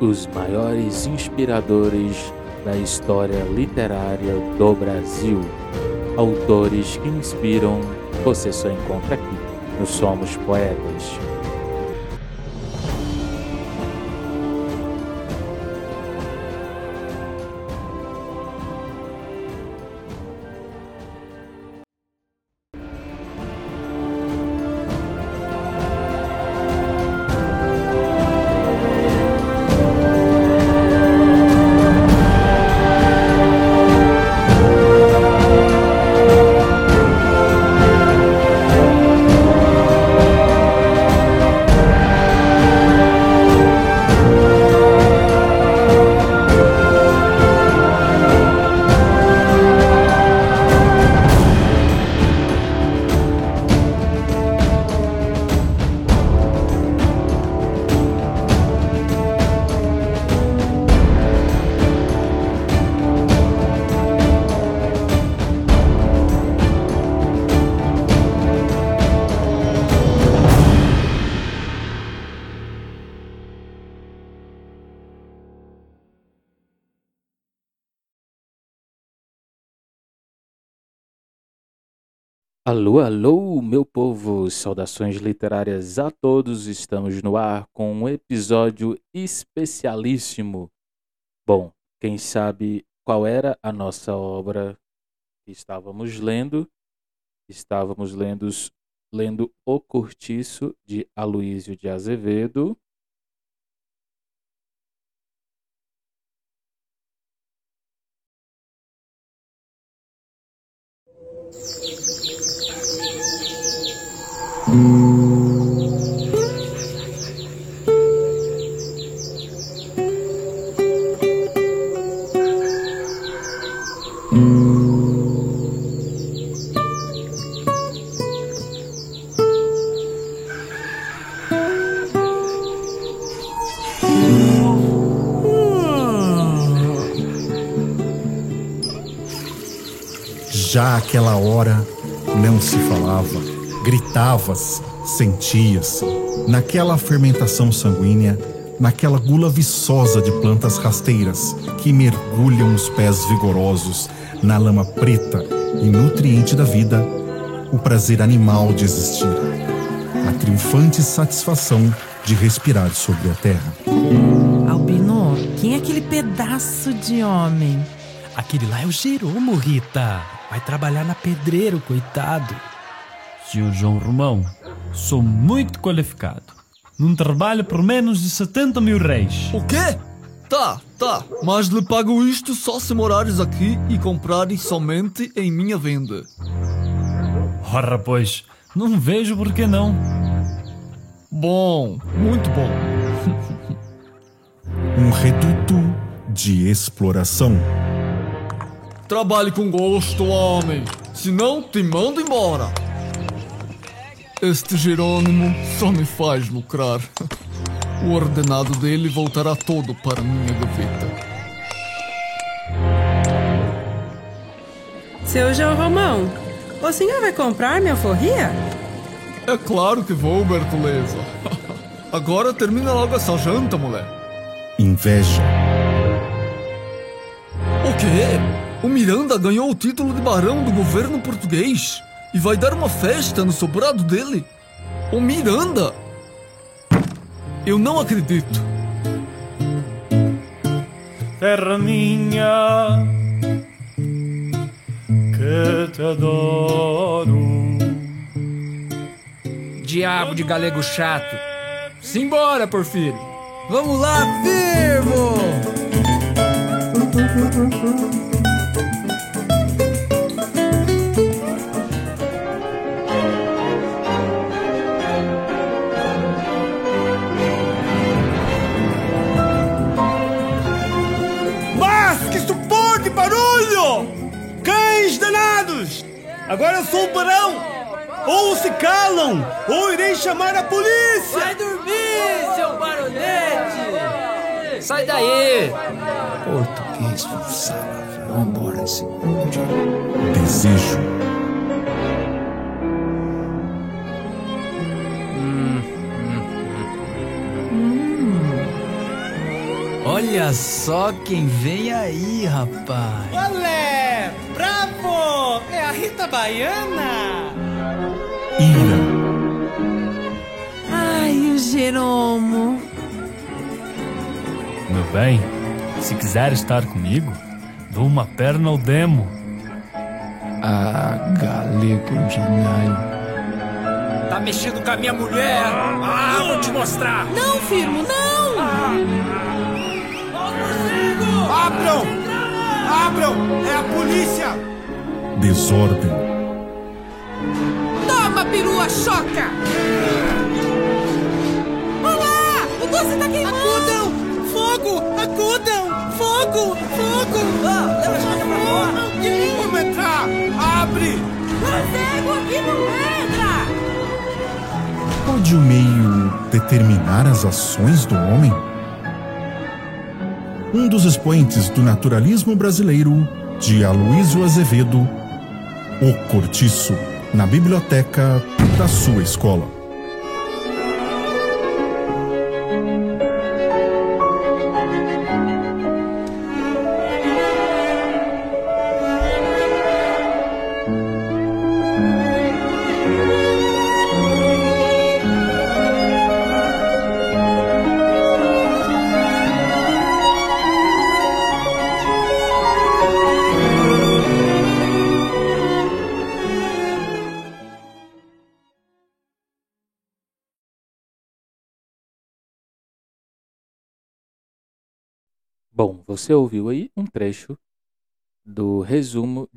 os maiores inspiradores da história literária do Brasil. Autores que inspiram, você só encontra aqui no Somos Poetas. Alô, alô, meu povo! Saudações literárias a todos! Estamos no ar com um episódio especialíssimo. Bom, quem sabe qual era a nossa obra que estávamos lendo? Estávamos lendo, lendo O Cortiço de Aloísio de Azevedo. thank you Já aquela hora não se falava, gritava-se, sentia-se. Naquela fermentação sanguínea, naquela gula viçosa de plantas rasteiras que mergulham os pés vigorosos na lama preta e nutriente da vida, o prazer animal de existir, a triunfante satisfação de respirar sobre a terra. Albino, quem é aquele pedaço de homem? Aquele lá é o Jeromo, Rita. Vai trabalhar na pedreiro, coitado. Senhor João Romão, sou muito qualificado. Não trabalho por menos de 70 mil reis. O quê? Tá, tá. Mas lhe pago isto só se morares aqui e comprares somente em minha venda. Ora, pois, não vejo por que não. Bom, muito bom. um reduto de exploração. Trabalhe com gosto, homem. Senão te mando embora. Este Jerônimo só me faz lucrar. O ordenado dele voltará todo para minha gaveta. Seu João Romão, o senhor vai comprar minha forria? É claro que vou, Bertoleza. Agora termina logo essa janta, mulher. Inveja. O quê? O Miranda ganhou o título de barão do governo português e vai dar uma festa no sobrado dele. O Miranda! Eu não acredito. Terra minha, que te adoro. Diabo de galego chato. Simbora, Porfírio. Vamos lá, firmo! Agora eu sou o barão! Ou se calam, ou irei chamar a polícia! Vai dormir, seu baronete! Sai daí! Português forçado, vamos embora esse Desejo. Olha só quem vem aí, rapaz. Olé! Bravo! É a Rita Baiana! Ira, Ai, o Jeromo. Meu bem, se quiser estar comigo, dou uma perna ao demo. Ah, galego ordinário. Tá mexendo com a minha mulher! Ah, vou te mostrar! Não, firmo, não! Abram! Abram! É a polícia! Desordem, Toma, perua choca! Olá! O doce tá queimando! Acudam! Fogo! Acudam! Fogo! Fogo! Ah, leva a choca pra fora. Alguém! Vamos entrar! Abre! Cego aqui não entra! pode o meio determinar as ações do homem? Um dos expoentes do naturalismo brasileiro, de Aloysio Azevedo, O Cortiço, na biblioteca da sua escola. Bom, você ouviu aí um trecho do resumo